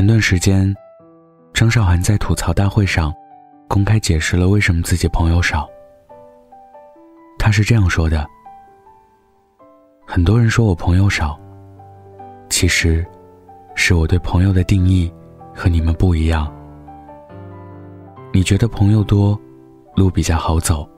前段时间，张韶涵在吐槽大会上公开解释了为什么自己朋友少。他是这样说的：“很多人说我朋友少，其实，是我对朋友的定义和你们不一样。你觉得朋友多，路比较好走。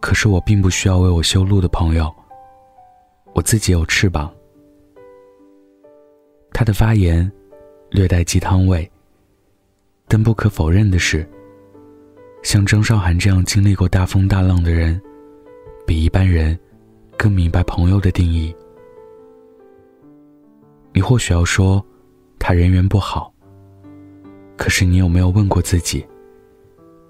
可是我并不需要为我修路的朋友，我自己有翅膀。”他的发言略带鸡汤味，但不可否认的是，像张韶涵这样经历过大风大浪的人，比一般人更明白朋友的定义。你或许要说他人缘不好，可是你有没有问过自己，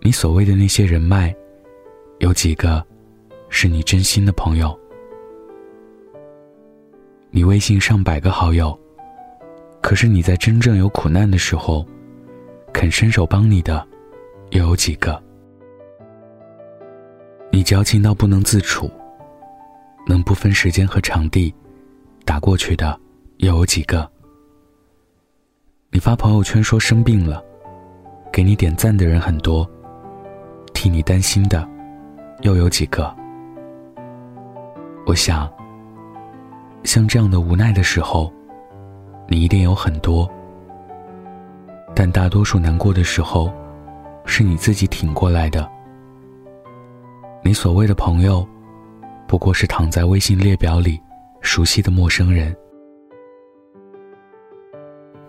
你所谓的那些人脉，有几个是你真心的朋友？你微信上百个好友。可是你在真正有苦难的时候，肯伸手帮你的，又有几个？你矫情到不能自处，能不分时间和场地打过去的，又有几个？你发朋友圈说生病了，给你点赞的人很多，替你担心的，又有几个？我想，像这样的无奈的时候。你一定有很多，但大多数难过的时候，是你自己挺过来的。你所谓的朋友，不过是躺在微信列表里熟悉的陌生人。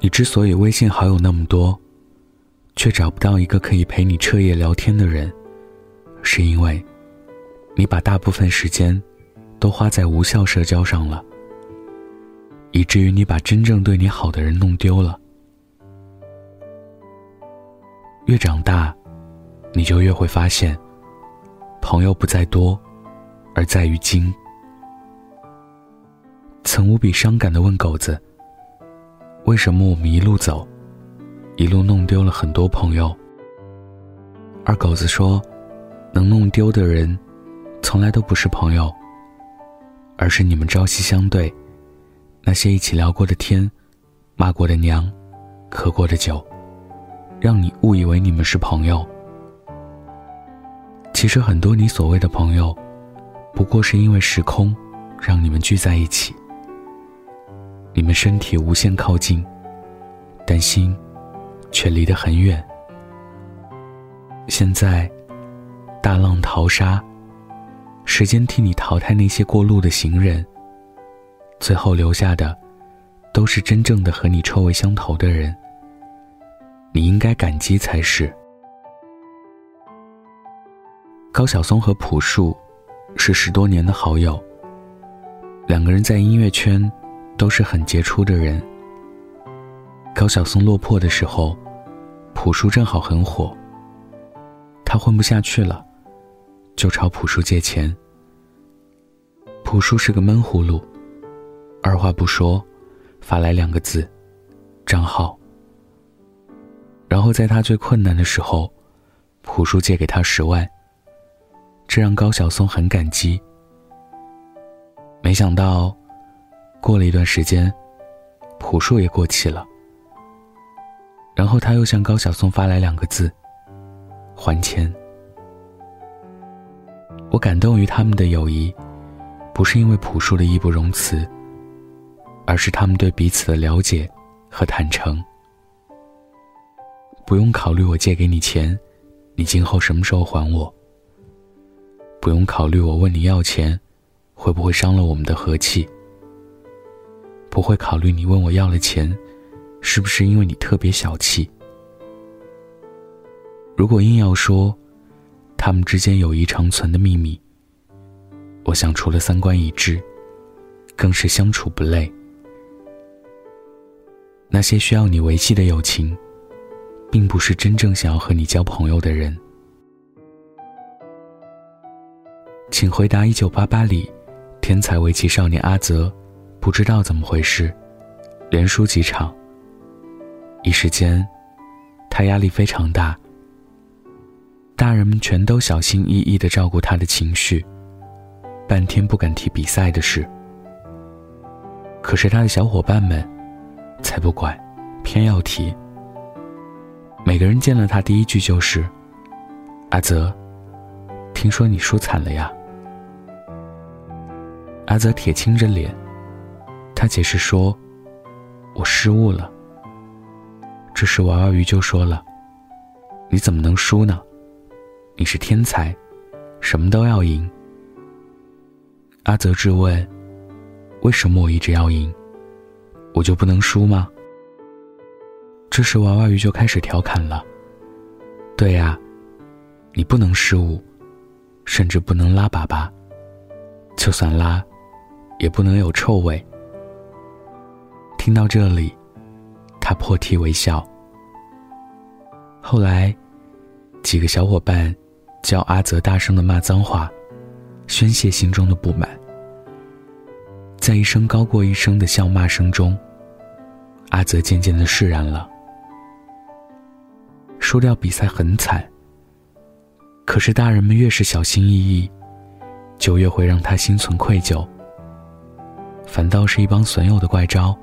你之所以微信好友那么多，却找不到一个可以陪你彻夜聊天的人，是因为，你把大部分时间，都花在无效社交上了。以至于你把真正对你好的人弄丢了。越长大，你就越会发现，朋友不在多，而在于精。曾无比伤感的问狗子：“为什么我们一路走，一路弄丢了很多朋友？”而狗子说：“能弄丢的人，从来都不是朋友，而是你们朝夕相对。”那些一起聊过的天，骂过的娘，喝过的酒，让你误以为你们是朋友。其实很多你所谓的朋友，不过是因为时空让你们聚在一起。你们身体无限靠近，但心却离得很远。现在，大浪淘沙，时间替你淘汰那些过路的行人。最后留下的，都是真正的和你臭味相投的人。你应该感激才是。高晓松和朴树是十多年的好友，两个人在音乐圈都是很杰出的人。高晓松落魄的时候，朴树正好很火。他混不下去了，就朝朴树借钱。朴树是个闷葫芦。二话不说，发来两个字：“账号。”然后在他最困难的时候，朴树借给他十万。这让高晓松很感激。没想到，过了一段时间，朴树也过气了。然后他又向高晓松发来两个字：“还钱。”我感动于他们的友谊，不是因为朴树的义不容辞。而是他们对彼此的了解和坦诚。不用考虑我借给你钱，你今后什么时候还我？不用考虑我问你要钱，会不会伤了我们的和气？不会考虑你问我要了钱，是不是因为你特别小气？如果硬要说，他们之间友谊长存的秘密，我想除了三观一致，更是相处不累。那些需要你维系的友情，并不是真正想要和你交朋友的人。请回答：一九八八里，天才围棋少年阿泽，不知道怎么回事，连输几场。一时间，他压力非常大。大人们全都小心翼翼的照顾他的情绪，半天不敢提比赛的事。可是他的小伙伴们。才不管，偏要提。每个人见了他，第一句就是：“阿泽，听说你输惨了呀？”阿泽铁青着脸，他解释说：“我失误了。”这时娃娃鱼就说了：“你怎么能输呢？你是天才，什么都要赢。”阿泽质问：“为什么我一直要赢？我就不能输吗？”这时娃娃鱼就开始调侃了：“对呀，你不能失误，甚至不能拉粑粑，就算拉，也不能有臭味。”听到这里，他破涕为笑。后来，几个小伙伴叫阿泽大声的骂脏话。宣泄心中的不满，在一声高过一声的笑骂声中，阿泽渐渐的释然了。输掉比赛很惨，可是大人们越是小心翼翼，就越会让他心存愧疚。反倒是一帮损友的怪招，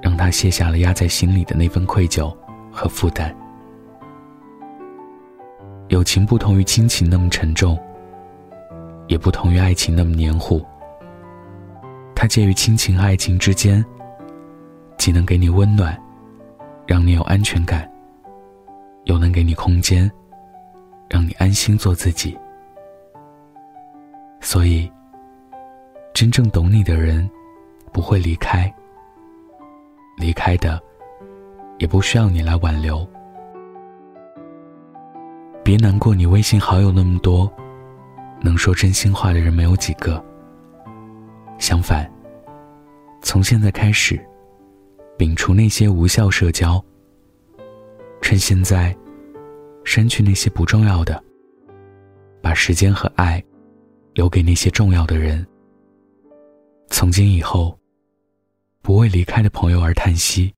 让他卸下了压在心里的那份愧疚和负担。友情不同于亲情那么沉重。也不同于爱情那么黏糊，它介于亲情爱情之间，既能给你温暖，让你有安全感，又能给你空间，让你安心做自己。所以，真正懂你的人不会离开，离开的也不需要你来挽留。别难过，你微信好友那么多。能说真心话的人没有几个。相反，从现在开始，摒除那些无效社交。趁现在，删去那些不重要的，把时间和爱留给那些重要的人。从今以后，不为离开的朋友而叹息，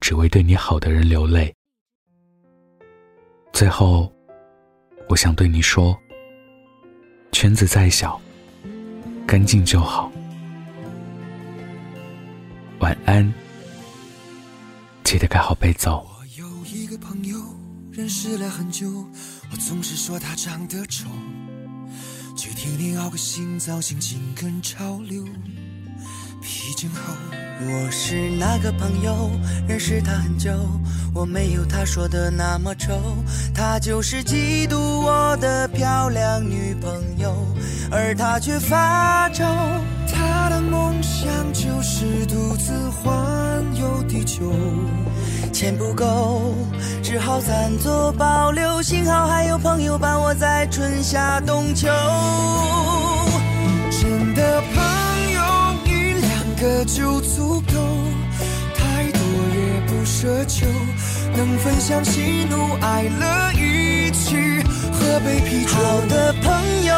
只为对你好的人流泪。最后，我想对你说。圈子再小，干净就好。晚安，记得盖好被子。我有一个朋友，认识了很久，我总是说他长得丑，却天天熬个新造型，紧跟潮流。披肩后，我是那个朋友，认识他很久，我没有他说的那么丑，他就是嫉妒我的漂亮女朋友，而他却发愁，他的梦想就是独自环游地球，钱不够，只好暂作保留，幸好还有朋友伴我在春夏冬秋。真的。个就足够，太多也不奢求，能分享喜怒哀乐，一起喝杯啤酒。好的朋友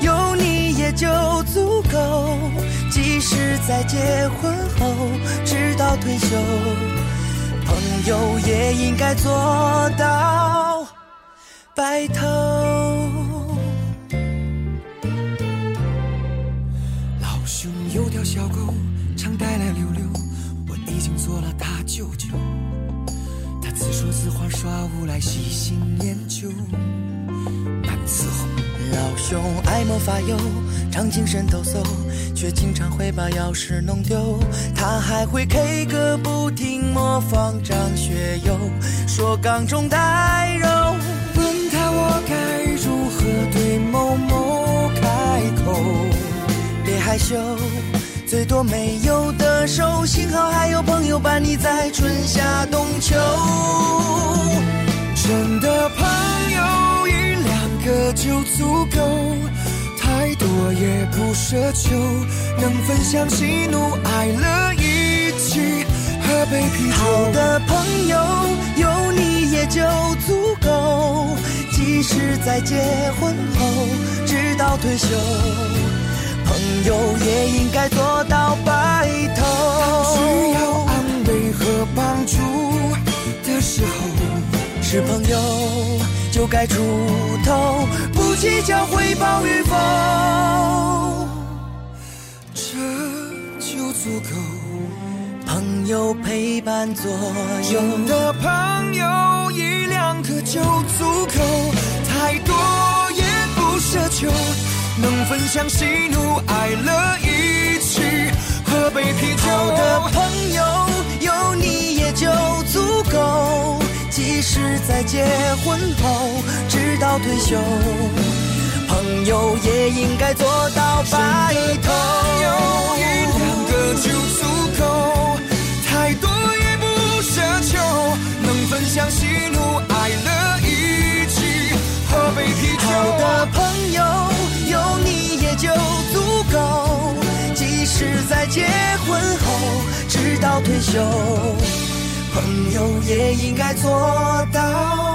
有你也就足够，即使在结婚后直到退休，朋友也应该做到白头。老兄有条小狗。舅舅。他自说自话耍无赖，喜新厌旧，难伺候。老兄爱莫法油，常精神抖擞，却经常会把钥匙弄丢。他还会 K 歌不停，模仿张学友，说缸中带肉。问他我该如何对某某开口？别害羞。最多没有的手，幸好还有朋友伴你在春夏冬秋。真的朋友一两个就足够，太多也不奢求，能分享喜怒哀乐，一起喝杯啤酒。好的朋友有你也就足够，即使在结婚后直到退休。朋友也应该做到白头。需要安慰和帮助的时候，是朋友就该出头，不计较回报与否。这就足够。朋友陪伴左右真的朋友一两个就足够，太多，想喜怒哀乐，一起喝杯啤酒。的朋友有你也就足够，即使在结婚后直到退休，朋友也应该做到白头。到退休，朋友也应该做到。